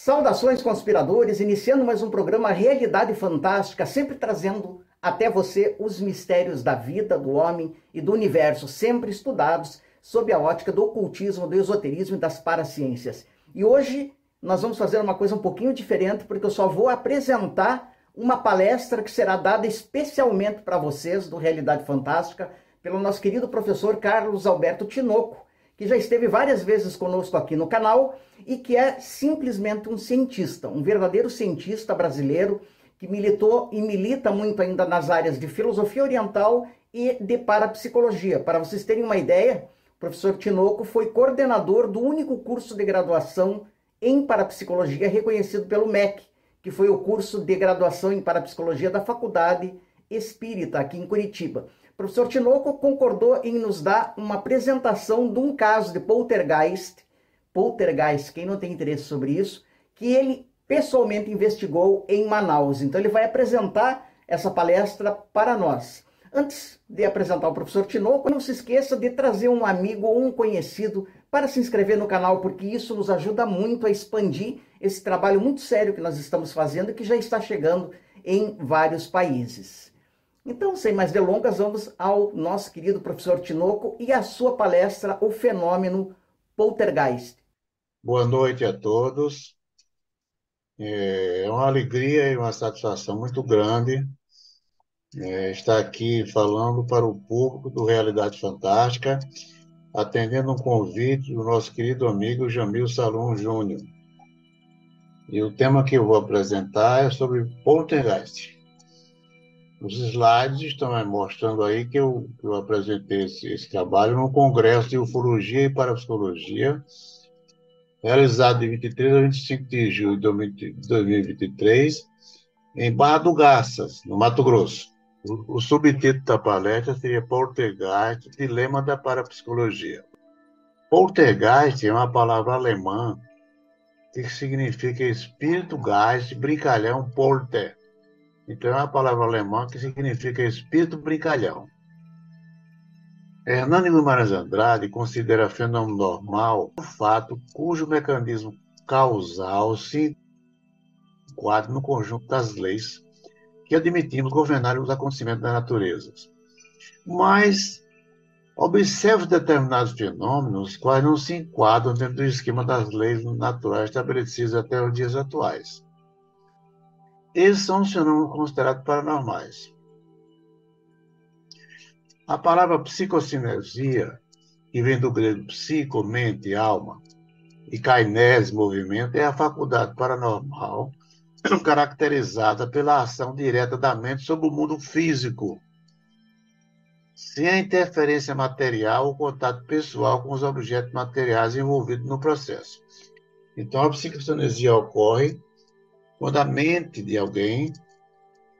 Saudações conspiradores, iniciando mais um programa Realidade Fantástica, sempre trazendo até você os mistérios da vida, do homem e do universo, sempre estudados sob a ótica do ocultismo, do esoterismo e das paraciências. E hoje nós vamos fazer uma coisa um pouquinho diferente, porque eu só vou apresentar uma palestra que será dada especialmente para vocês do Realidade Fantástica pelo nosso querido professor Carlos Alberto Tinoco, que já esteve várias vezes conosco aqui no canal e que é simplesmente um cientista, um verdadeiro cientista brasileiro que militou e milita muito ainda nas áreas de filosofia oriental e de parapsicologia. Para vocês terem uma ideia, o professor Tinoco foi coordenador do único curso de graduação em parapsicologia reconhecido pelo MEC, que foi o curso de graduação em parapsicologia da Faculdade Espírita aqui em Curitiba. Professor Tinoco concordou em nos dar uma apresentação de um caso de poltergeist, poltergeist, quem não tem interesse sobre isso, que ele pessoalmente investigou em Manaus. Então ele vai apresentar essa palestra para nós. Antes de apresentar o professor Tinoco, não se esqueça de trazer um amigo ou um conhecido para se inscrever no canal, porque isso nos ajuda muito a expandir esse trabalho muito sério que nós estamos fazendo e que já está chegando em vários países. Então, sem mais delongas, vamos ao nosso querido professor Tinoco e a sua palestra O Fenômeno Poltergeist. Boa noite a todos. É uma alegria e uma satisfação muito grande é, estar aqui falando para o público do Realidade Fantástica, atendendo um convite do nosso querido amigo Jamil Salom Júnior. E o tema que eu vou apresentar é sobre poltergeist. Os slides estão mostrando aí que eu, eu apresentei esse, esse, trabalho no Congresso de Ufologia e Parapsicologia, realizado de 23 a 25 de julho de 2023, em Barra do Garças, no Mato Grosso. O, o subtítulo da palestra seria Poltergeist, Dilema da Parapsicologia. Poltergeist é uma palavra alemã que significa espírito gás, brincalhão, polter então é uma palavra alemã que significa espírito brincalhão. Hernani Guimarães Andrade considera fenômeno normal o fato cujo mecanismo causal se enquadra no conjunto das leis que admitimos governar os acontecimentos da natureza. Mas observe determinados fenômenos quais não se enquadram dentro do esquema das leis naturais estabelecidas até os dias atuais. Esses são os fenômenos considerados paranormais. A palavra psicocinesia, que vem do grego psico, mente, alma, e kainese, movimento, é a faculdade paranormal caracterizada pela ação direta da mente sobre o mundo físico, sem a interferência material ou contato pessoal com os objetos materiais envolvidos no processo. Então, a psicocinesia ocorre quando a mente de alguém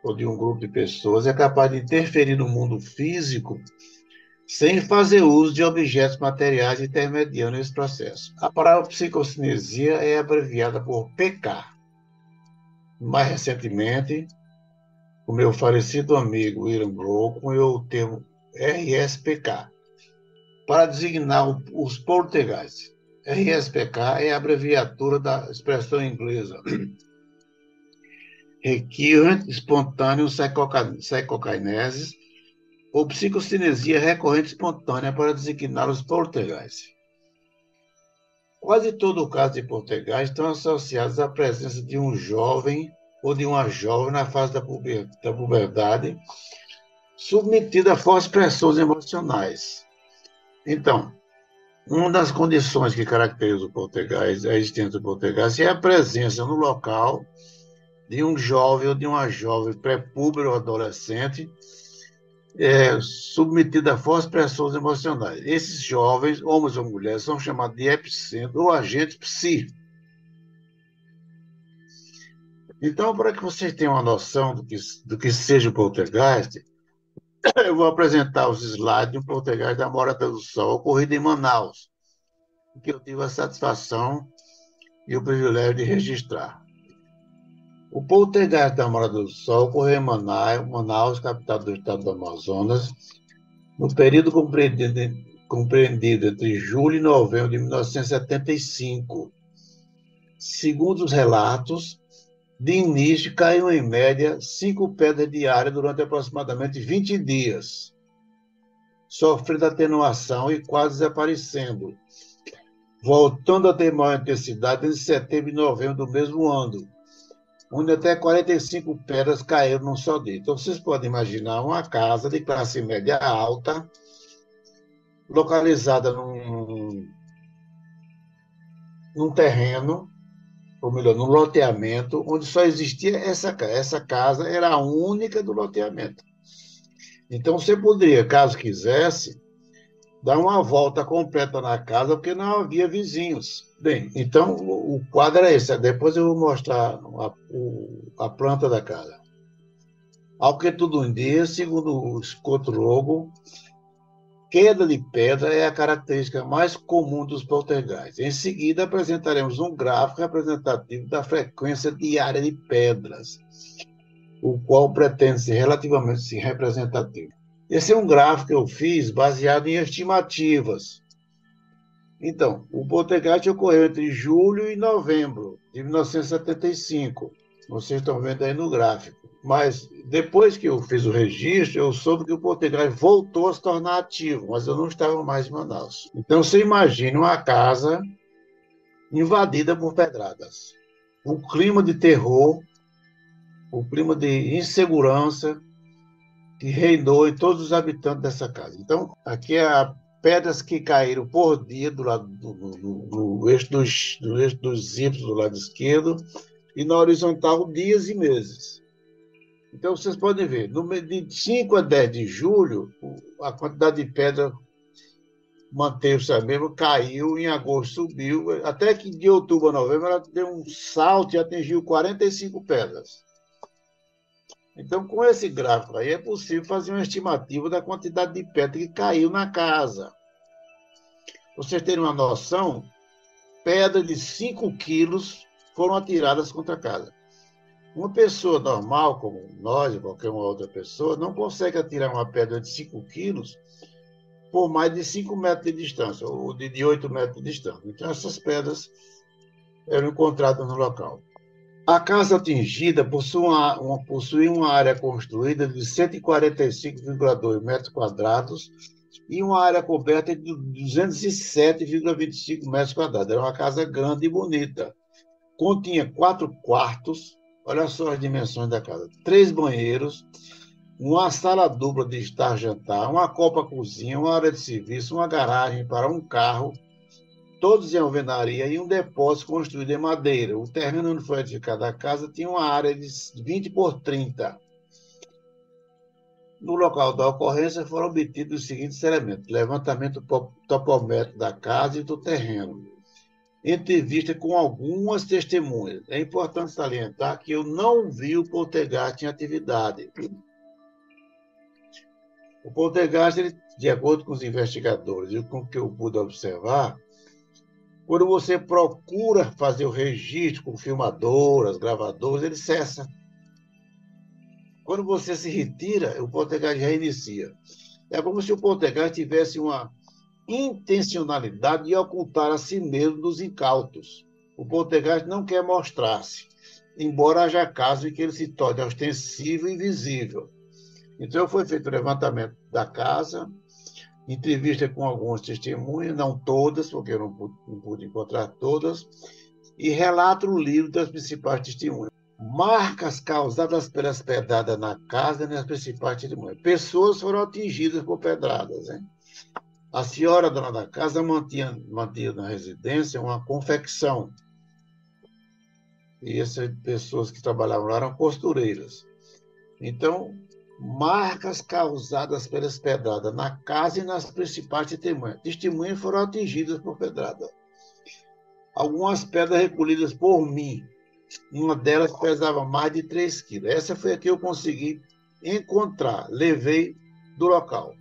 ou de um grupo de pessoas é capaz de interferir no mundo físico sem fazer uso de objetos materiais intermediando esse processo. A palavra psicocinesia é abreviada por PK. Mais recentemente, o meu falecido amigo William Brown cunhou o termo RSPK para designar os poltergeists. RSPK é a abreviatura da expressão inglesa recurrent espontâneo psicokinesis ou psicocinesia recorrente espontânea para designar os poltergeist. Quase todo o caso de poltergeist estão associados à presença de um jovem ou de uma jovem na fase da puberdade, submetida a fortes pressões emocionais. Então, uma das condições que caracteriza o poltergeist, a existência do poltergeist, é a presença no local de um jovem ou de uma jovem pré-púber ou adolescente é, submetida a fortes pressões emocionais. Esses jovens, homens ou mulheres, são chamados de epicentro ou agentes psi. Então, para que vocês tenham uma noção do que, do que seja o poltergeist, eu vou apresentar os slides de um poltergeist da Morada do Sol, ocorrido em Manaus, que eu tive a satisfação e o privilégio de registrar. O poltergeist da Morada do Sol ocorreu em Manaus, Manaus, capital do estado do Amazonas, no período compreendido, compreendido entre julho e novembro de 1975. segundo os relatos, de início caíam em média cinco pedras diárias durante aproximadamente 20 dias, sofrendo atenuação e quase desaparecendo, voltando a ter maior intensidade em setembro e novembro do mesmo ano, onde até 45 pedras caíram num só dia. Então, vocês podem imaginar uma casa de classe média alta, localizada num, num terreno, ou melhor, num loteamento, onde só existia essa casa. Essa casa era a única do loteamento. Então, você poderia, caso quisesse, dar uma volta completa na casa, porque não havia vizinhos. Bem, então o quadro é esse. Depois eu vou mostrar a, a planta da casa. Ao que tudo indica, segundo o Scott Logo, queda de pedra é a característica mais comum dos poltergeists. Em seguida, apresentaremos um gráfico representativo da frequência diária de pedras, o qual pretende ser relativamente representativo. Esse é um gráfico que eu fiz baseado em estimativas então, o poltergeist ocorreu entre julho e novembro de 1975. Vocês estão vendo aí no gráfico. Mas depois que eu fiz o registro, eu soube que o poltergeist voltou a se tornar ativo, mas eu não estava mais em Manaus. Então, você imagina uma casa invadida por pedradas. O clima de terror, o clima de insegurança que reinou em todos os habitantes dessa casa. Então, aqui é a pedras que caíram por dia do lado do, do, do, eixo dos, do dos Y do lado esquerdo e na horizontal dias e meses. Então vocês podem ver, no de 5 a 10 de julho, a quantidade de pedra manteve-se a mesma, caiu, em agosto subiu, até que de outubro a novembro ela deu um salto e atingiu 45 pedras. Então, com esse gráfico aí, é possível fazer uma estimativa da quantidade de pedra que caiu na casa. Vocês terem uma noção, pedras de 5 quilos foram atiradas contra a casa. Uma pessoa normal, como nós qualquer uma outra pessoa, não consegue atirar uma pedra de 5 quilos por mais de 5 metros de distância, ou de 8 metros de distância. Então, essas pedras eram encontradas no local. A casa atingida possui uma, uma, possui uma área construída de 145,2 metros quadrados e uma área coberta de 207,25 metros quadrados. Era uma casa grande e bonita. Continha quatro quartos, olha só as dimensões da casa: três banheiros, uma sala dupla de estar-jantar, uma copa-cozinha, uma área de serviço, uma garagem para um carro todos em alvenaria e um depósito construído em madeira. O terreno onde foi edificada a casa tinha uma área de 20 por 30. No local da ocorrência foram obtidos os seguintes elementos: levantamento topométrico da casa e do terreno, entrevista com algumas testemunhas. É importante salientar que eu não vi o poltergeist em atividade. O poltergeist, ele, de acordo com os investigadores e com o que eu pude observar, quando você procura fazer o registro com filmadoras, gravadoras, ele cessa. Quando você se retira, o poltergeist reinicia. É como se o poltergeist tivesse uma intencionalidade de ocultar a si mesmo dos incautos. O poltergeist não quer mostrar-se, embora haja casos em que ele se torne ostensivo e visível. Então, foi feito o levantamento da casa, entrevista com algumas testemunhas, não todas, porque eu não pude, não pude encontrar todas, e relato o livro das principais testemunhas. Marcas causadas pelas pedradas na casa e nas principais testemunhas. Pessoas foram atingidas por pedradas. Hein? A senhora dona da casa mantinha, mantinha na residência uma confecção. E essas pessoas que trabalhavam lá eram costureiras. Então, marcas causadas pelas pedradas na casa e nas principais testemunhas. Testemunhas foram atingidas por pedrada. Algumas pedras recolhidas por mim. Uma delas pesava mais de 3 quilos. Essa foi a que eu consegui encontrar. Levei do local.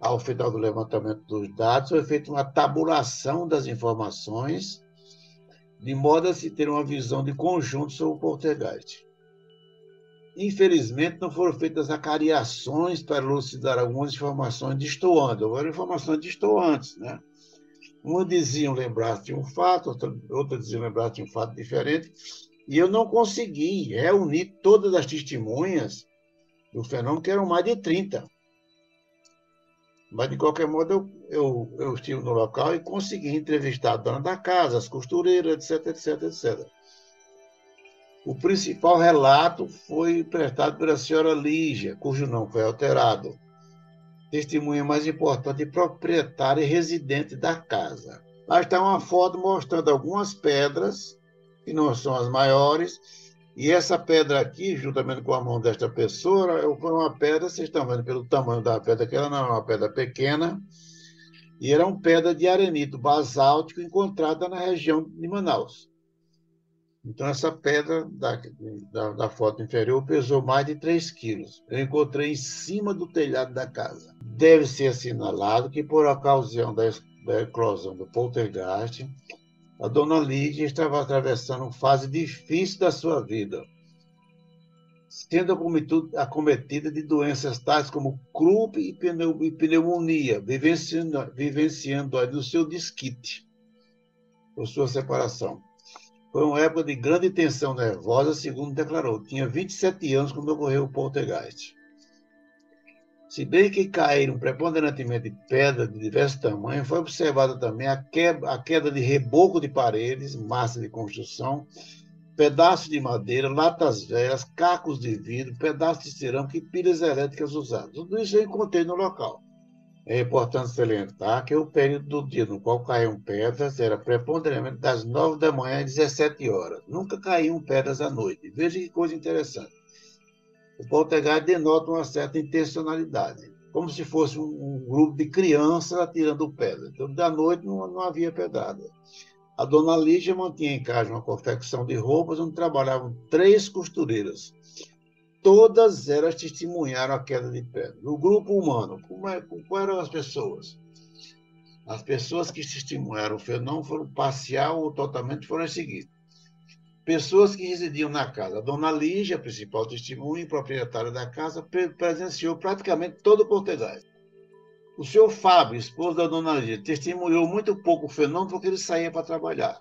Ao final do levantamento dos dados, foi feita uma tabulação das informações, de modo a se ter uma visão de conjunto sobre o poltergeist. Infelizmente, não foram feitas acariações para elucidar algumas informações destoantes. Houveram informações destoantes, né? Uma diziam lembrar-se de um fato, outra, outra diziam lembrar-se de um fato diferente, e eu não consegui reunir todas as testemunhas do fenômeno, que eram mais de 30. Mas, de qualquer modo, eu, eu, eu estive no local e consegui entrevistar a dona da casa, as costureiras, etc, etc, etc. O principal relato foi prestado pela senhora Lígia, cujo nome foi alterado. Testemunha mais importante, proprietária e residente da casa. Lá está uma foto mostrando algumas pedras, que não são as maiores, e essa pedra aqui, juntamente com a mão desta pessoa, foi uma pedra, vocês estão vendo pelo tamanho da pedra, que ela não é uma pedra pequena, e era uma pedra de arenito basáltico encontrada na região de Manaus. Então, essa pedra da, da, da, foto inferior pesou mais de 3 quilos. Eu encontrei em cima do telhado da casa. Deve ser assinalado que, por ocasião da, da eclosão do poltergeist, a dona Lídia estava atravessando uma fase difícil da sua vida, sendo acometida de doenças tais como croup e pneumonia, vivenciando, vivenciando no seu disquite, por sua separação. Foi uma época de grande tensão nervosa, segundo declarou. Tinha 27 anos quando ocorreu o poltergeist. Se bem que caíram preponderantemente pedras de diversos tamanhos, foi observada também a queda, a queda de reboco de paredes, massa de construção, pedaços de madeira, latas velhas, cacos de vidro, pedaços de cerâmica e pilhas elétricas usadas. Tudo isso eu encontrei no local. É importante salientar que o período do dia no qual caíam pedras era preponderantemente das 9 da manhã às 17 horas. Nunca caíam pedras à noite. Veja que coisa interessante o poltergeist denota uma certa intencionalidade, como se fosse um, grupo de crianças atirando pedra. Então, da noite não, não havia pedrada. A dona Lígia mantinha em casa uma confecção de roupas onde trabalhavam três costureiras. Todas elas testemunharam a queda de pedra. No grupo humano, como, é, como eram as pessoas? As pessoas que testemunharam o fenômeno foram parcial ou totalmente foram as seguintes pessoas que residiam na casa. A dona Lígia, principal testemunha e proprietária da casa, presenciou praticamente todo o Portugal. O senhor Fábio, esposo da dona Lígia, testemunhou muito pouco o fenômeno porque ele saía para trabalhar.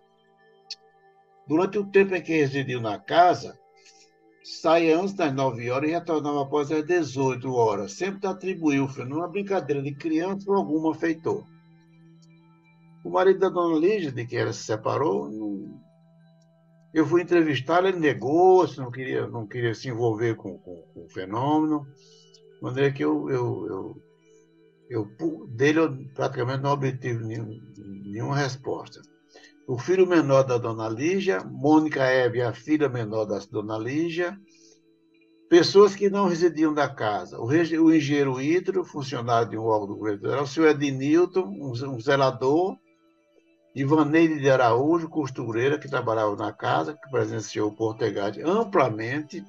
Durante o tempo em que residiu na casa, saía antes das 9 horas e retornava após as 18 horas. Sempre atribuiu fenômeno a brincadeira de criança ou alguma feitor. O marido da dona Lígia, de quem ela se separou, eu fui entrevistar, ele negou, não queria, não queria se envolver com, com, com o fenômeno. De maneira que eu, eu, eu, eu, dele eu praticamente não obtive nenhum, nenhuma resposta. O filho menor da dona Lígia, Mônica Hebe, a filha menor da dona Lígia, pessoas que não residiam da casa. O, engenheiro Hidro, funcionário de um órgão do governo federal, o senhor Ednilton, um, zelador, Ivaneide de Araújo, costureira que trabalhava na casa, que presenciou o Portegade amplamente.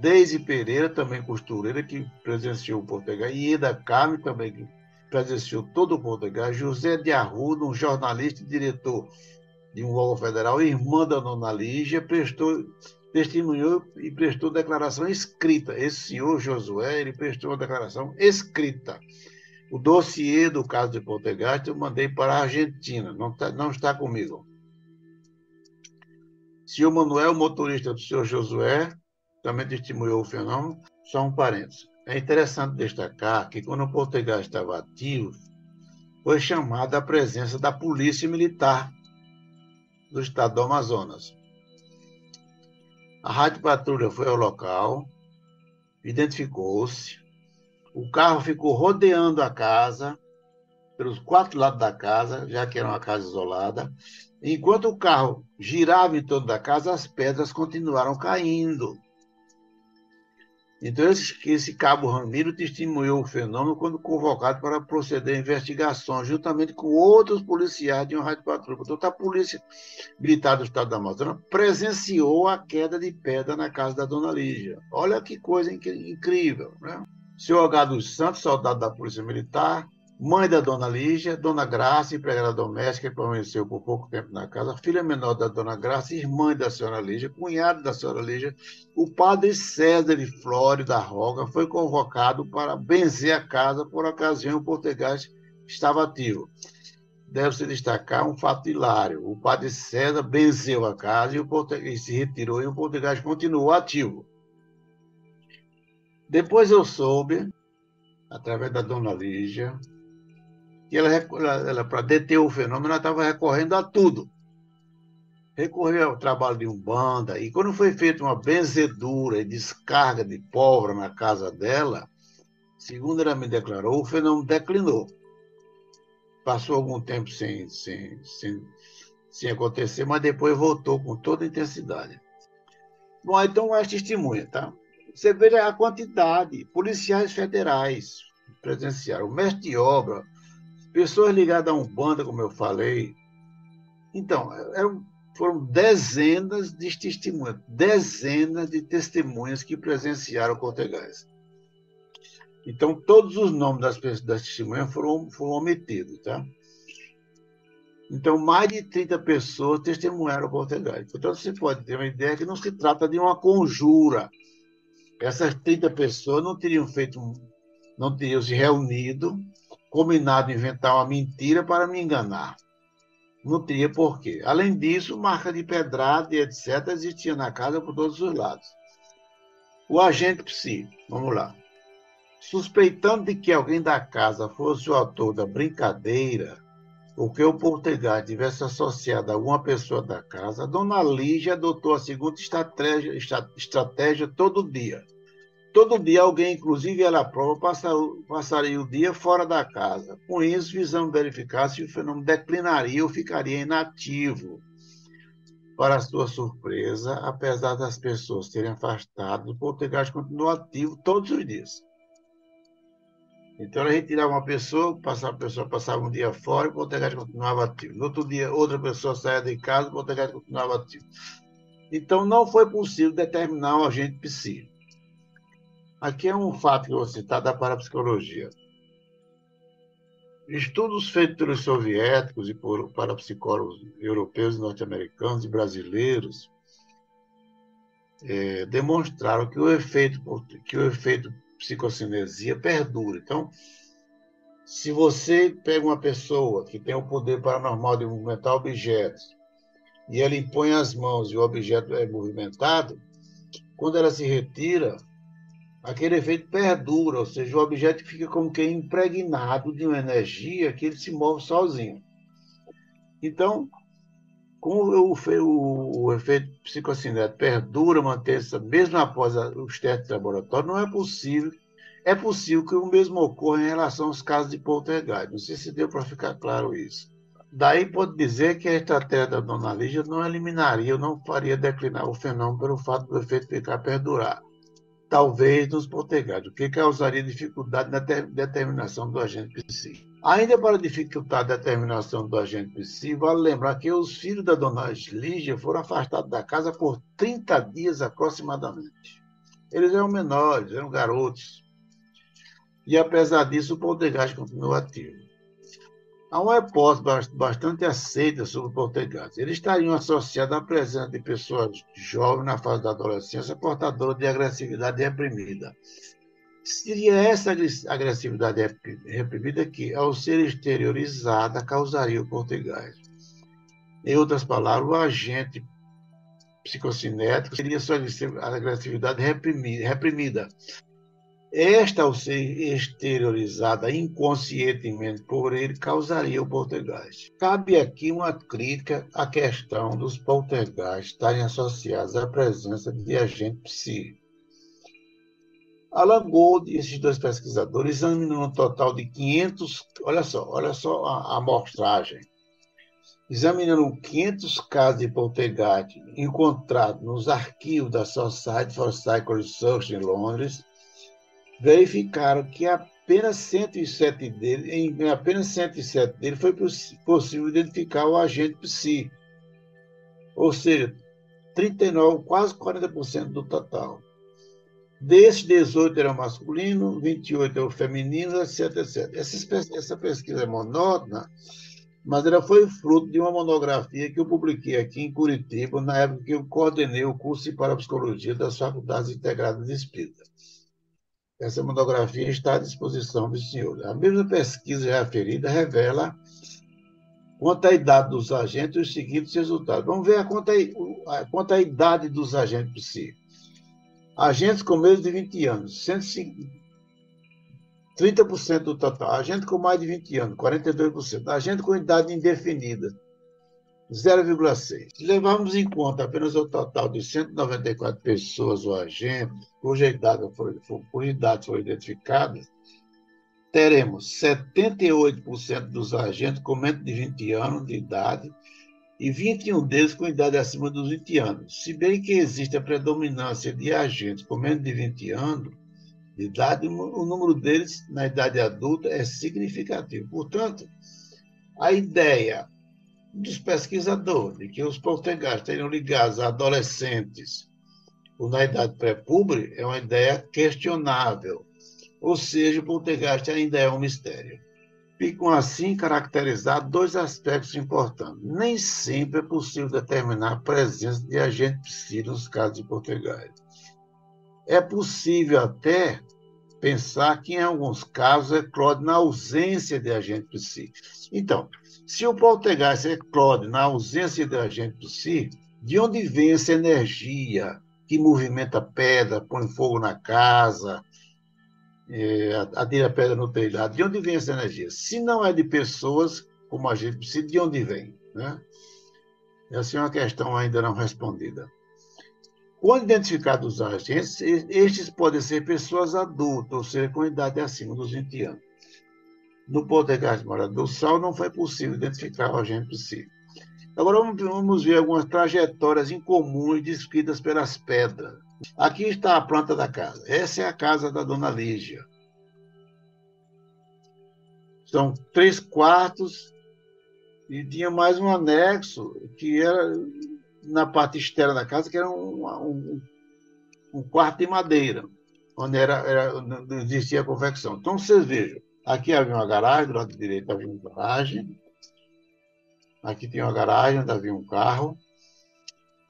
Deise Pereira, também costureira, que presenciou o Portegade. Ieda Carme, também que presenciou todo o Portegade. José de Arruda, um jornalista e diretor de um órgão federal, irmã da Nona Lígia, prestou, testemunhou e prestou declaração escrita. Esse senhor Josué, ele prestou uma declaração escrita o dossiê do caso de Poltergeist eu mandei para a Argentina, não, tá, não está comigo. Senhor Manuel, motorista do senhor Josué, também testemunhou o fenômeno. Só um parênteses. É interessante destacar que quando o Poltergeist estava ativo, foi chamada a presença da Polícia Militar do estado do Amazonas. A Rádio Patrulha foi ao local, identificou-se, o carro ficou rodeando a casa, pelos quatro lados da casa, já que era uma casa isolada. Enquanto o carro girava em torno da casa, as pedras continuaram caindo. Então, esse, esse cabo Ramiro testemunhou o fenômeno quando convocado para proceder a investigações, juntamente com outros policiais de uma rádio patrulha. Portanto, a Polícia Militar do Estado da Amazônia presenciou a queda de pedra na casa da dona Lígia. Olha que coisa incrível, né? Senhor H. dos Santos, soldado da Polícia Militar, mãe da dona Lígia, dona Graça, empregada doméstica, que permaneceu por pouco tempo na casa, filha menor da dona Graça, irmã da senhora Lígia, cunhado da senhora Lígia, o padre César de Flório da Roga foi convocado para benzer a casa por ocasião o português estava ativo. deve-se destacar um fato hilário. O padre César benzeu a casa e, o e se retirou e o português continuou ativo. Depois eu soube, através da dona Lígia, ela, ela para deter o fenômeno, ela estava recorrendo a tudo. Recorreu ao trabalho de Umbanda, e quando foi feita uma benzedura e descarga de pólvora na casa dela, segundo ela me declarou, o fenômeno declinou. Passou algum tempo sem, sem, sem, sem acontecer, mas depois voltou com toda intensidade. Bom, então é testemunha, tá? Você veja a quantidade, policiais federais presenciaram, o mestre de obra, pessoas ligadas a um banda, como eu falei. Então, eram, foram dezenas de testemunhas, dezenas de testemunhas que presenciaram o Cortegás. Então, todos os nomes das, das testemunhas foram, foram omitidos, tá? Então, mais de 30 pessoas testemunharam o Cortegás. Então, você pode ter uma ideia que não se trata de uma conjura. Essas 30 pessoas não teriam feito, não teriam se reunido combinado inventar uma mentira para me enganar. Não teria porquê. Além disso, marca de pedrada e etc. existia na casa por todos os lados. O agente psi, vamos lá. Suspeitando de que alguém da casa fosse o autor da brincadeira, ou que o português tivesse associado a alguma pessoa da casa, dona Lígia adotou a segunda estratégia, estratégia todo dia Todo dia alguém, inclusive ela própria, passaria o dia fora da casa. Com isso, visando verificar se o fenômeno declinaria ou ficaria inativo. Para sua surpresa, apesar das pessoas terem afastado, o poltergeist continuou ativo todos os dias. Então, ela retirava uma pessoa, passava, a pessoa passava um dia fora e o poltergeist continuava ativo. No outro dia, outra pessoa saía de casa, o poltergeist continuava ativo. Então, não foi possível determinar o agente psíquico. Aqui é um fato que eu vou citar da parapsicologia. Estudos feitos pelos soviéticos e por parapsicólogos europeus, norte-americanos e brasileiros é, demonstraram que o efeito que o efeito psicocinesia perdura. Então, se você pega uma pessoa que tem o poder paranormal de movimentar objetos e ela impõe as mãos e o objeto é movimentado, quando ela se retira, aquele efeito perdura, ou seja, o objeto fica como que impregnado de uma energia que ele se move sozinho. Então, como o, o, efeito psicocinético perdura, mantém-se mesmo após os testes de laboratório, não é possível. É possível que o mesmo ocorra em relação aos casos de poltergeist. Não sei se deu para ficar claro isso. Daí pode dizer que a estratégia da dona Lígia não eliminaria, não faria declinar o fenômeno pelo fato do efeito ficar perdurar talvez nos proteger, o que causaria dificuldade na determinação do agente psíquico. Ainda para dificultar a determinação do agente psíquico, vale lembrar que os filhos da dona Lígia foram afastados da casa por 30 dias aproximadamente. Eles eram menores, eram garotos. E apesar disso, o poltergeist continuou ativo. Há uma hipótese bastante aceita sobre o poltergeist. Eles estariam associados à presença de pessoas jovens na fase da adolescência portadoras de agressividade reprimida. Seria essa agressividade reprimida que, ao ser exteriorizada, causaria o poltergeist. Em outras palavras, o agente psicocinético seria sua agressividade reprimida, esta, ao ser exteriorizada inconscientemente por ele, causaria o poltergeist. Cabe aqui uma crítica à questão dos poltergeists estarem associados à presença de agente psíquico. Alan Gold e esses dois pesquisadores examinam um total de 500, olha só, olha só a, amostragem, examinando 500 casos de poltergeist encontrados nos arquivos da Society for Psycho Research em Londres, verificaram que apenas 107 dele, em apenas 107 dele foi possível identificar o agente psi. Ou seja, 39, quase 40% do total. Desses 18 eram masculinos, 28 eram femininos, etc, etc. Essa, essa pesquisa é monótona, mas ela foi fruto de uma monografia que eu publiquei aqui em Curitiba, na época que eu coordenei o curso de parapsicologia das Faculdades Integradas de Espírita. Essa monografia está à disposição dos senhores. A mesma pesquisa referida revela quanto à idade dos agentes os seguintes resultados. Vamos ver a quanto, a, idade dos agentes si. Agentes com menos de 20 anos, 30% do total. Agente com mais de 20 anos, 42%. Agente com idade indefinida, 0,6. Se levarmos em conta apenas o total de 194 pessoas ou agentes, cuja idade foi, cuja idade foi identificada, teremos 78% dos agentes com menos de 20 anos de idade e 21 deles com idade acima dos 20 anos. Se bem que existe a predominância de agentes com menos de 20 anos de idade, o número deles na idade adulta é significativo. Portanto, a ideia dos pesquisadores que os poltergeists teriam ligados a adolescentes ou na idade pré-pública é uma ideia questionável ou seja, o poltergeist ainda é um mistério. Ficam assim caracterizados dois aspectos importantes. Nem sempre é possível determinar a presença de agente psíquico nos casos de poltergeist. É possível até pensar que, em alguns casos, eclode na ausência de agente psíquico. Então, se o poltergeist eclode na ausência de agente psíquico, de onde vem essa energia que movimenta pedra, põe fogo na casa, é, atira pedra no telhado. De onde vem essa energia? Se não é de pessoas, como a gente precisa, de onde vem? Né? Essa é uma questão ainda não respondida. Quando identificados os agentes, estes podem ser pessoas adultas, ou seja, com idade acima dos 20 anos. No poltergeist Morada do Sal, não foi possível identificar o agente psíquico. Agora vamos ver algumas trajetórias incomuns descritas pelas pedras. Aqui está a planta da casa. Essa é a casa da dona Lígia. São três quartos e tinha mais um anexo que era na parte externa da casa, que era um, um, um quarto de madeira, onde era, era, existia a confecção. Então, vocês vejam, aqui havia uma garagem, do lado direito havia uma garagem, aqui tinha uma garagem onde havia um carro,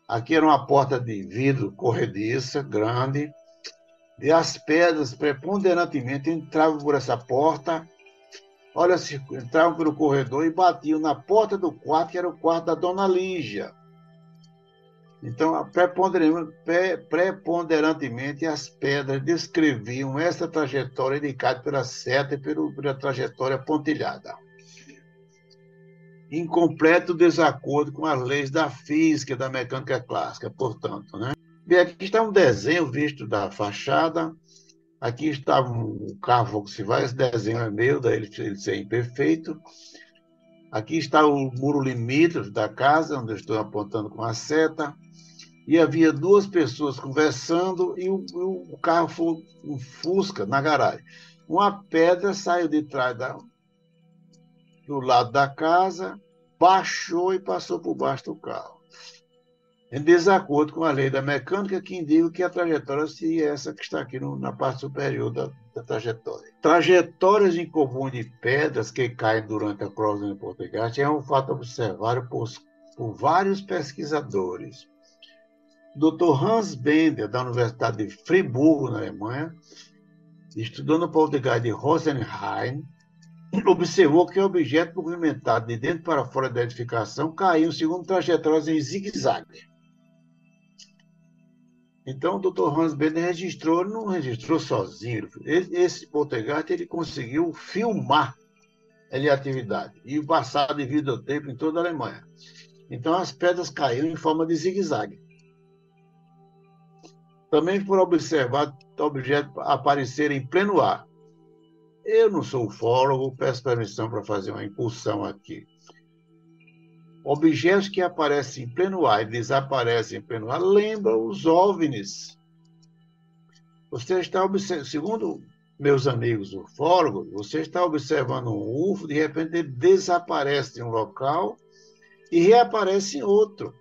Aqui era uma porta de vidro corrediça, grande, e as pedras preponderantemente entravam por essa porta, olha, entravam pelo corredor e batiam na porta do quarto, que era o quarto da dona Lígia. Então, preponderantemente, as pedras descreviam essa trajetória indicada pela seta e pela trajetória pontilhada em completo desacordo com as leis da física e da mecânica clássica, portanto. Né? Bem, aqui está um desenho visto da fachada, aqui está um carro Volkswagen, esse desenho é meu, daí ele, ele ser imperfeito. Aqui está o muro limítrofe da casa, onde eu estou apontando com a seta. E havia duas pessoas conversando e o, o carro foi um Fusca na garagem. Uma pedra saiu de trás da, do lado da casa, baixou e passou por baixo do carro. Em desacordo com a lei da mecânica, que indica que a trajetória seria essa que está aqui no, na parte superior da, da, trajetória. Trajetórias em comum de pedras que caem durante a crosta em Portugal é um fato observado por, por vários pesquisadores. Dr. Hans Bender, da Universidade de Friburgo, na Alemanha, estudando o poltergeist de Rosenheim, observou que o objeto movimentado de dentro para fora da edificação caiu segundo trajetórias em zigue-zague. Então, o Dr. Hans Bender registrou, não registrou sozinho. Esse poltergeist ele conseguiu filmar a atividade e passar de videotape em toda a Alemanha. Então, as pedras caíram em forma de zigue-zague. Também foram observados objetos aparecerem em pleno ar, eu não sou ufólogo, peço permissão para fazer uma impulsão aqui. Objetos que aparecem em pleno ar e desaparecem em pleno ar lembram os OVNIs. Você está observando, segundo meus amigos ufólogos, você está observando um UFO, de repente ele desaparece em um local e reaparece em outro.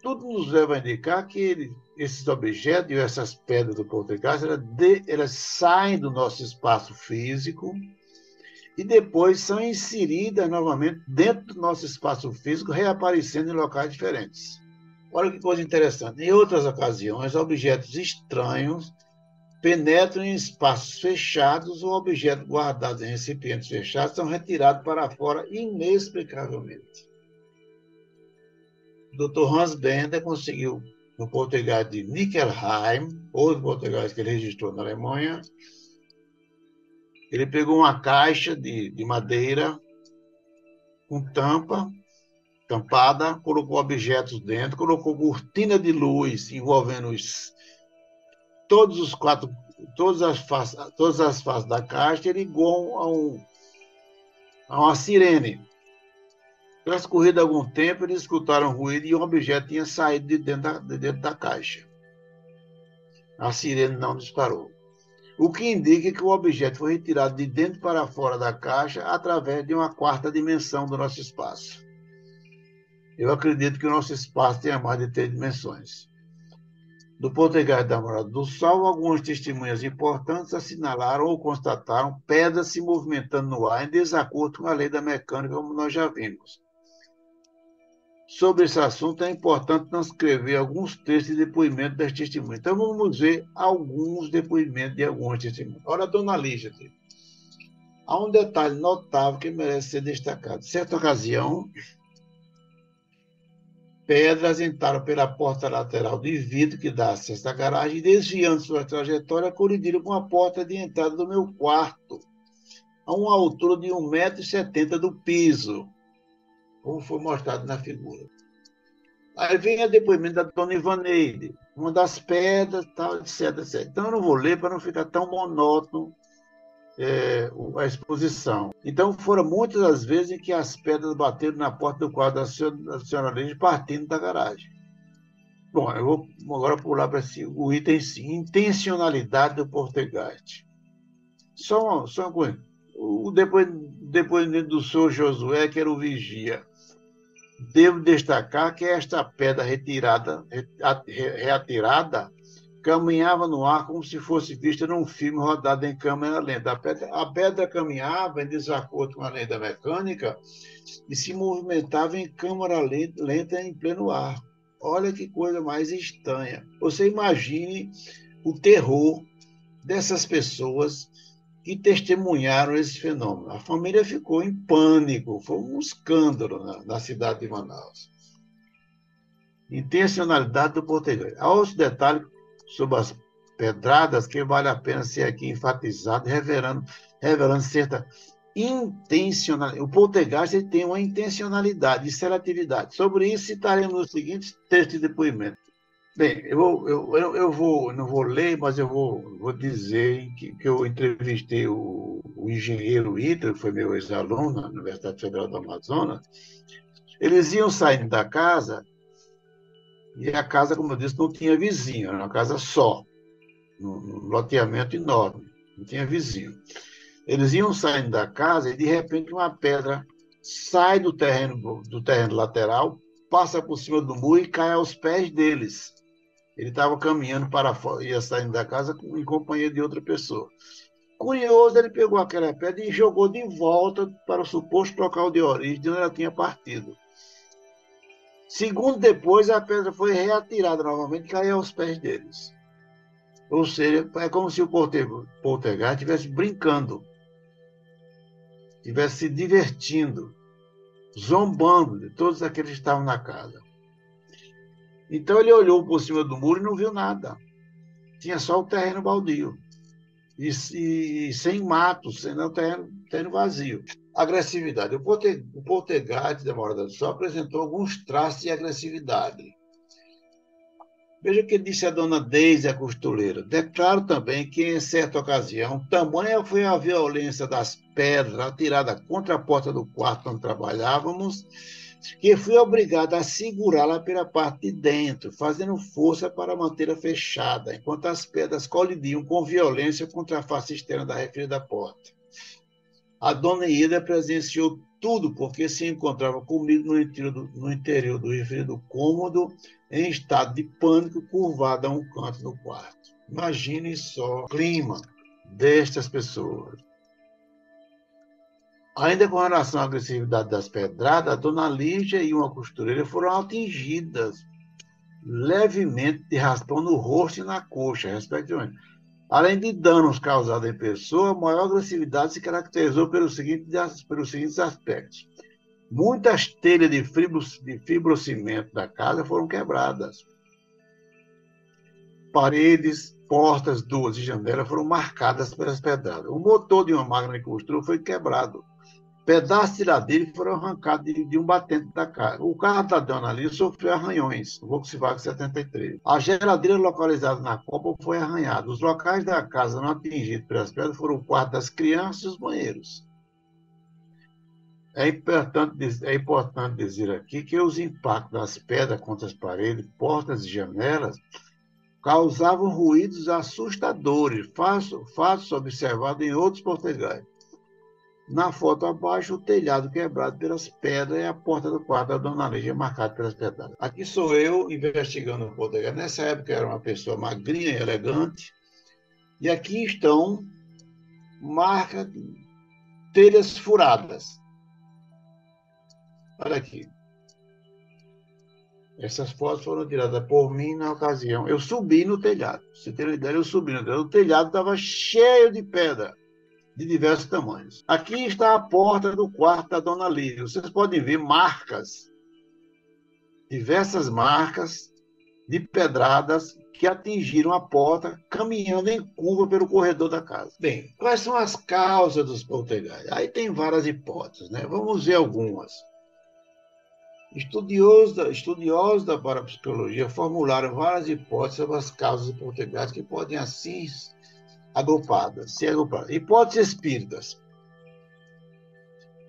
Tudo nos leva a indicar que ele esses objetos e essas pedras do poltergeist, elas, de, elas saem do nosso espaço físico e depois são inseridas novamente dentro do nosso espaço físico, reaparecendo em locais diferentes. Olha que coisa interessante. Em outras ocasiões, objetos estranhos penetram em espaços fechados ou objetos guardados em recipientes fechados são retirados para fora inexplicavelmente. O Dr. Hans Bender conseguiu, no português de Nickelheim, outro português que ele registrou na Alemanha, ele pegou uma caixa de, de madeira com tampa, tampada, colocou objetos dentro, colocou cortina de luz envolvendo os, todos os quatro, todas as faces, todas as faces da caixa e ligou a, um, a uma sirene. Transcorrido algum tempo, eles escutaram ruído e um objeto tinha saído de dentro da, de dentro da caixa. A sirene não disparou o que indica que o objeto foi retirado de dentro para fora da caixa através de uma quarta dimensão do nosso espaço. Eu acredito que o nosso espaço tenha mais de três dimensões. Do poltergeist da Morada do Sol, algumas testemunhas importantes assinalaram ou constataram pedras se movimentando no ar em desacordo com a lei da mecânica, como nós já vimos. Sobre esse assunto, é importante transcrever alguns textos de depoimento das testemunhas. Então, vamos ver alguns depoimentos de algumas testemunhas. Ora, dona Lígia, há um detalhe notável que merece ser destacado. Certa ocasião, pedras entraram pela porta lateral de vidro que dá acesso à garagem e, desviando sua trajetória, colidiram com a porta de entrada do meu quarto, a uma altura de 1,70m do piso como foi mostrado na figura. Aí vem o depoimento da dona Ivaneide, uma das pedras, tal, etc, etc. Então eu não vou ler para não ficar tão monótono é, a exposição. Então foram muitas as vezes em que as pedras bateram na porta do quarto da senhora, senhora partindo da garagem. Bom, eu vou agora pular para o item 5, intencionalidade do Portegate. Só uma, só uma coisa. O depoimento do senhor Josué, que era o vigia, Devo destacar que esta pedra retirada, reatirada caminhava no ar como se fosse vista num filme rodado em câmera lenta. A pedra, a pedra caminhava em desacordo com a lei da mecânica e se movimentava em câmera lenta em pleno ar. Olha que coisa mais estranha. Você imagine o terror dessas pessoas que testemunharam esse fenômeno. A família ficou em pânico, foi um escândalo na, na cidade de Manaus. Intencionalidade do português. Há outros detalhes sobre as pedradas que vale a pena ser aqui enfatizado, revelando, revelando certa intencionalidade. O poltergeist tem uma intencionalidade e seletividade. Sobre isso citaremos nos seguintes textos de depoimento. Bem, eu, eu, eu, vou, não vou ler, mas eu vou, vou dizer que, que eu entrevistei o, o engenheiro Ítalo, que foi meu ex-aluno na Universidade Federal do Amazonas. Eles iam saindo da casa, e a casa, como eu disse, não tinha vizinho, era uma casa só, um loteamento enorme, não tinha vizinho. Eles iam saindo da casa e, de repente, uma pedra sai do terreno, do terreno lateral, passa por cima do muro e cai aos pés deles. Ele estava caminhando para fora, ia saindo da casa em companhia de outra pessoa. Curioso, ele pegou aquela pedra e jogou de volta para o suposto local de origem de onde ela tinha partido. Segundo depois, a pedra foi reatirada novamente e caiu aos pés deles. Ou seja, é como se o poltergeist estivesse brincando, estivesse se divertindo, zombando de todos aqueles que estavam na casa. Então ele olhou por cima do muro e não viu nada. Tinha só o terreno baldio. E, e sem matos, sem o terreno, terreno vazio. Agressividade. O, Porte, o Poltergeist da Morada do Sol apresentou alguns traços de agressividade. Veja o que disse a dona Deise, a costureira. Declaro também que, em certa ocasião, tamanha foi a violência das pedras atiradas contra a porta do quarto onde trabalhávamos, que fui obrigado a segurá-la pela parte de dentro, fazendo força para mantê-la fechada, enquanto as pedras colidiam com violência contra a face externa da referida porta. A dona Ida presenciou tudo porque se encontrava comigo no interior do, no interior do referido cômodo, em estado de pânico, curvada a um canto do quarto. Imagine só o clima destas pessoas. Ainda com relação à agressividade das pedradas, a dona Lígia e uma costureira foram atingidas levemente de raspão no rosto e na coxa, respectivamente. Além de danos causados em pessoa, a maior agressividade se caracterizou pelos seguintes, pelos seguintes aspectos. Muitas telhas de, fibro, de fibrocimento da casa foram quebradas. Paredes, portas, duas e janelas foram marcadas pelas pedradas. O motor de uma máquina de costura foi quebrado. Pedaços de ladeira foram arrancados de, de, um batente da casa. O carro da dona sofreu arranhões, Volkswagen 73. A geladeira localizada na copa foi arranhada. Os locais da casa não atingidos pelas pedras foram o quarto das crianças e os banheiros. É importante, é importante dizer aqui que os impactos das pedras contra as paredes, portas e janelas causavam ruídos assustadores, fatos observados em outros portugueses. Na foto abaixo, o telhado quebrado pelas pedras e a porta do quarto da dona Lígia marcada pelas pedradas. Aqui sou eu investigando o Portugal. Nessa época era uma pessoa magrinha e elegante. E aqui estão marcas, telhas furadas. Olha aqui. Essas fotos foram tiradas por mim na ocasião. Eu subi no telhado. Você tem uma ideia, eu subi no telhado. O telhado estava cheio de pedra de diversos tamanhos. Aqui está a porta do quarto da Dona Lívia. Vocês podem ver marcas, diversas marcas de pedradas que atingiram a porta, caminhando em curva pelo corredor da casa. Bem, quais são as causas dos poltergeists? Aí tem várias hipóteses, né? Vamos ver algumas. Estudiosos da, da parapsicologia formularam várias hipóteses sobre as causas do poltergeist que podem assim agrupadas, se agrupadas. Hipóteses espíritas.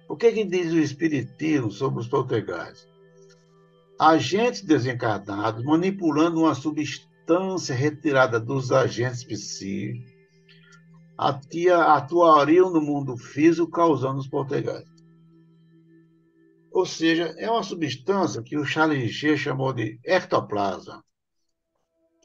O que, que diz o Espiritismo sobre os poltergeists? Agentes desencarnados manipulando uma substância retirada dos agentes psíquicos atuariam no mundo físico causando os poltergeists. Ou seja, é uma substância que o Charles Richer chamou de ectoplasma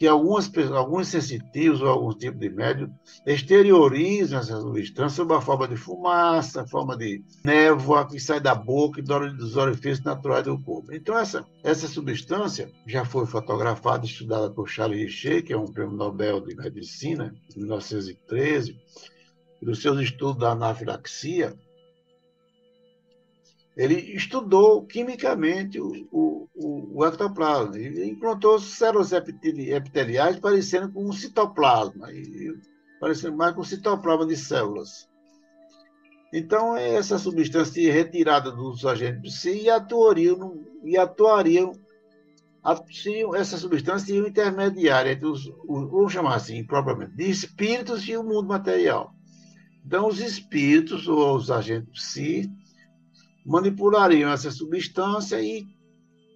que algumas, alguns sensitivos ou algum tipo de médio exteriorizam essa substância sob a forma de fumaça, forma de névoa que sai da boca e dos orifícios naturais do corpo. Então, essa, essa substância já foi fotografada e estudada por Charles Richer, que é um prêmio Nobel de Medicina, em 1913, e seus estudos da anafilaxia, ele estudou quimicamente o, o, o, ectoplasma e encontrou células epiteliais parecendo com um citoplasma, e, parecendo mais com citoplasma de células. Então, é essa substância retirada dos agentes psi e atuariam, e atuariam essa substância intermediária entre os, vamos chamar assim, propriamente, de espíritos e o mundo material. Então, os espíritos ou os agentes psi manipulariam essa substância e,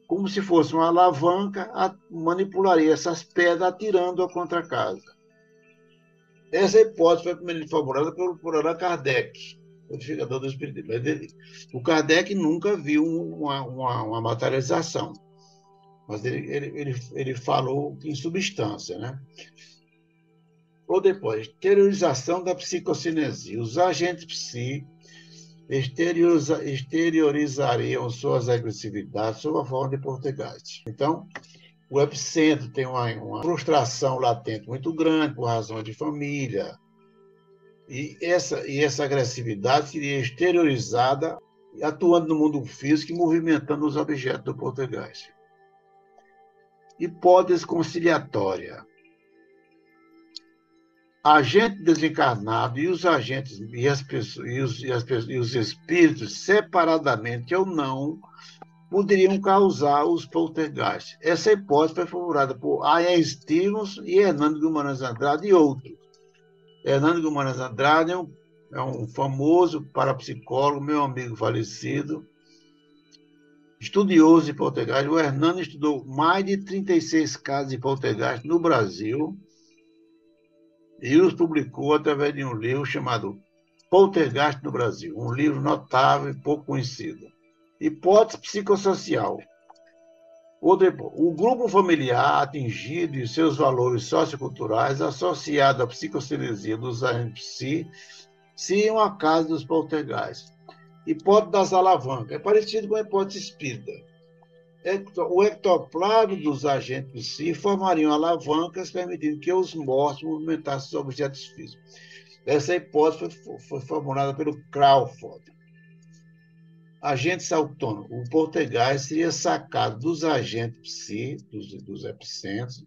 como se fosse uma alavanca, manipularia essas pedras atirando-a contra a casa. Essa hipótese foi primeiro formulada por, por Allan Kardec, codificador do Espiritismo. O Kardec nunca viu uma, uma, uma materialização, mas ele, ele, ele, ele falou em substância, né? Ou depois, exteriorização da psicocinesia. Os agentes psíquicos exteriorizariam suas agressividades sob a forma de poltergeist. Então, o epicentro tem uma, uma, frustração latente muito grande por razão de família. E essa, e essa agressividade seria exteriorizada atuando no mundo físico e movimentando os objetos do poltergeist. Hipótese conciliatória agente desencarnado e os agentes e, as e, os, e, as, e os espíritos, separadamente ou não, poderiam causar os poltergeists. Essa hipótese foi formulada por Ian Stevens e Hernando Guimarães Andrade e outros. Hernando Guimarães Andrade é um, é um famoso parapsicólogo, meu amigo falecido, estudioso de poltergeist. O Hernando estudou mais de 36 casos de poltergeist no Brasil e os publicou através de um livro chamado Poltergeist no Brasil, um livro notável e pouco conhecido. Hipótese psicossocial. O grupo familiar atingido e seus valores socioculturais associados à psicocinesia dos AMPC seriam a casa dos poltergeists. Hipótese das alavancas. É parecido com a hipótese espírita. O ectoplasma dos agentes psi formariam alavancas permitindo que os mortos movimentassem os objetos físicos. Essa hipótese foi, foi formulada pelo Crawford. Agentes autônomos. O português seria sacado dos agentes psi, dos, dos epicentros,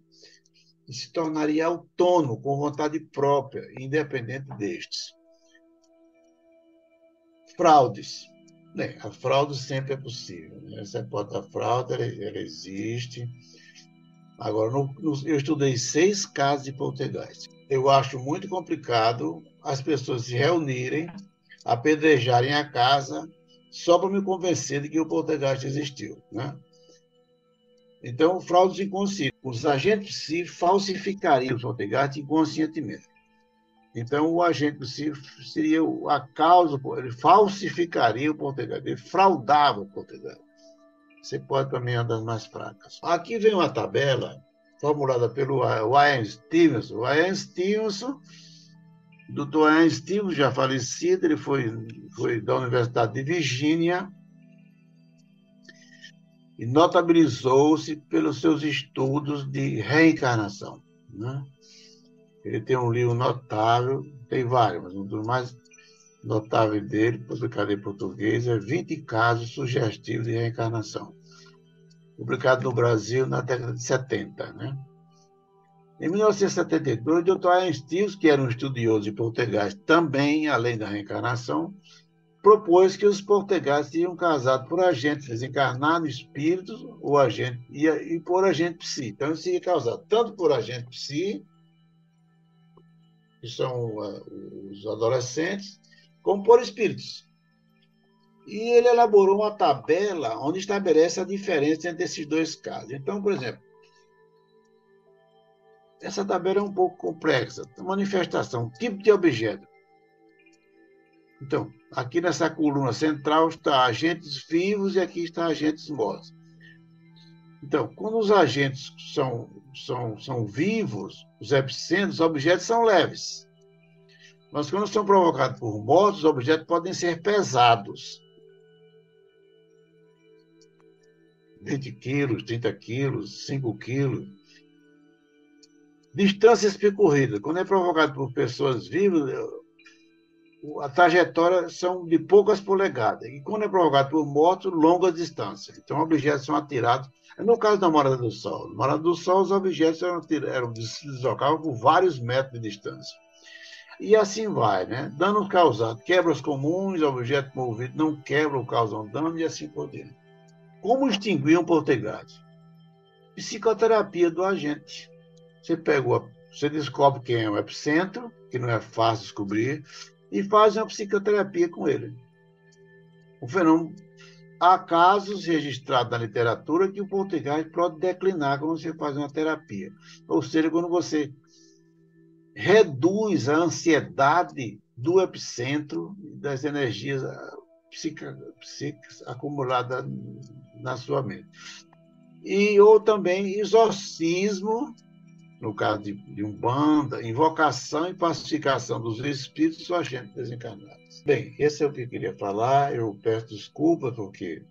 e se tornaria autônomo, com vontade própria, independente destes. Fraudes. Bem, a fraude sempre é possível. Né? Essa hipótese da fraude, ela, ela existe. Agora, no, no, eu estudei seis casos de poltergeist. Eu acho muito complicado as pessoas se reunirem, apedrejarem a casa, só para me convencer de que o poltergeist existiu. Né? Então, fraudes inconscientes. Os agentes se falsificariam o poltergeist inconscientemente. Então, o agente seria a causa, ele falsificaria o poltergeist, ele fraudava o poltergeist. Você pode também andar mais fracas. Aqui vem uma tabela formulada pelo Ian Stevenson. Ian Stevenson, Dr. Ian Stevenson, já falecido, ele foi, foi da Universidade de Virgínia e notabilizou-se pelos seus estudos de reencarnação. Né? Ele tem um livro notável, tem vários, mas um dos mais notáveis dele, publicado em português, é 20 casos sugestivos de reencarnação, publicado no Brasil na década de 70. Né? Em 1972, o Dr. Einstein, que era um estudioso de português também, além da reencarnação, propôs que os portugueses seriam casados por agentes desencarnados, espíritos, ou agente, e, e por agente psi. Então, isso seria causado tanto por agente psi, que são uh, os adolescentes, como por espíritos. E ele elaborou uma tabela onde estabelece a diferença entre esses dois casos. Então, por exemplo, essa tabela é um pouco complexa. Manifestação, tipo de objeto. Então, aqui nessa coluna central está agentes vivos e aqui está agentes mortos. Então, quando os agentes são, são, são vivos, os epicentros, os objetos são leves. Mas quando são provocados por mortos, os objetos podem ser pesados. 20 quilos, 30 quilos, 5 quilos. Distâncias percorridas. Quando é provocado por pessoas vivas, a trajetória são de poucas polegadas. E quando é provocado por mortos, longas distâncias. Então, objetos são atirados. No caso da Morada do Sol, na Morada do Sol, os objetos eram, eram deslocados por vários metros de distância. E assim vai, né? Danos causados, quebras comuns, objeto movido não quebram, causam dano e assim por diante. Como extinguir um poltergeist? Psicoterapia do agente. Você pega, você descobre quem é o epicentro, que não é fácil descobrir, e faz uma psicoterapia com ele. O fenômeno. Há casos registrados na literatura que o poltergeist pode declinar quando você faz uma terapia. Ou seja, quando você reduz a ansiedade do epicentro das energias psíquicas acumuladas na sua mente. E ou também exorcismo no caso de, de Umbanda, invocação e pacificação dos espíritos ou agentes desencarnados. Bem, esse é o que eu queria falar. Eu peço desculpas porque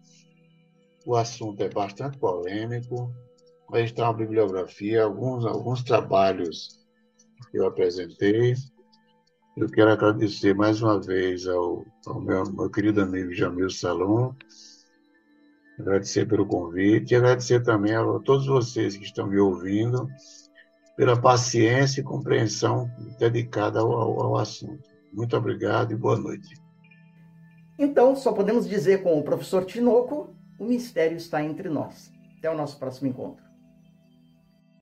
o assunto é bastante polêmico. Mas está uma bibliografia, alguns, alguns trabalhos que eu apresentei. Eu quero agradecer mais uma vez ao, ao meu, meu querido amigo Jamil Salom, agradecer pelo convite e agradecer também a todos vocês que estão me ouvindo pela paciência e compreensão dedicada ao, ao, ao assunto. Muito obrigado e boa noite. Então, só podemos dizer com o professor Tinoco, o mistério está entre nós. Até o nosso próximo encontro.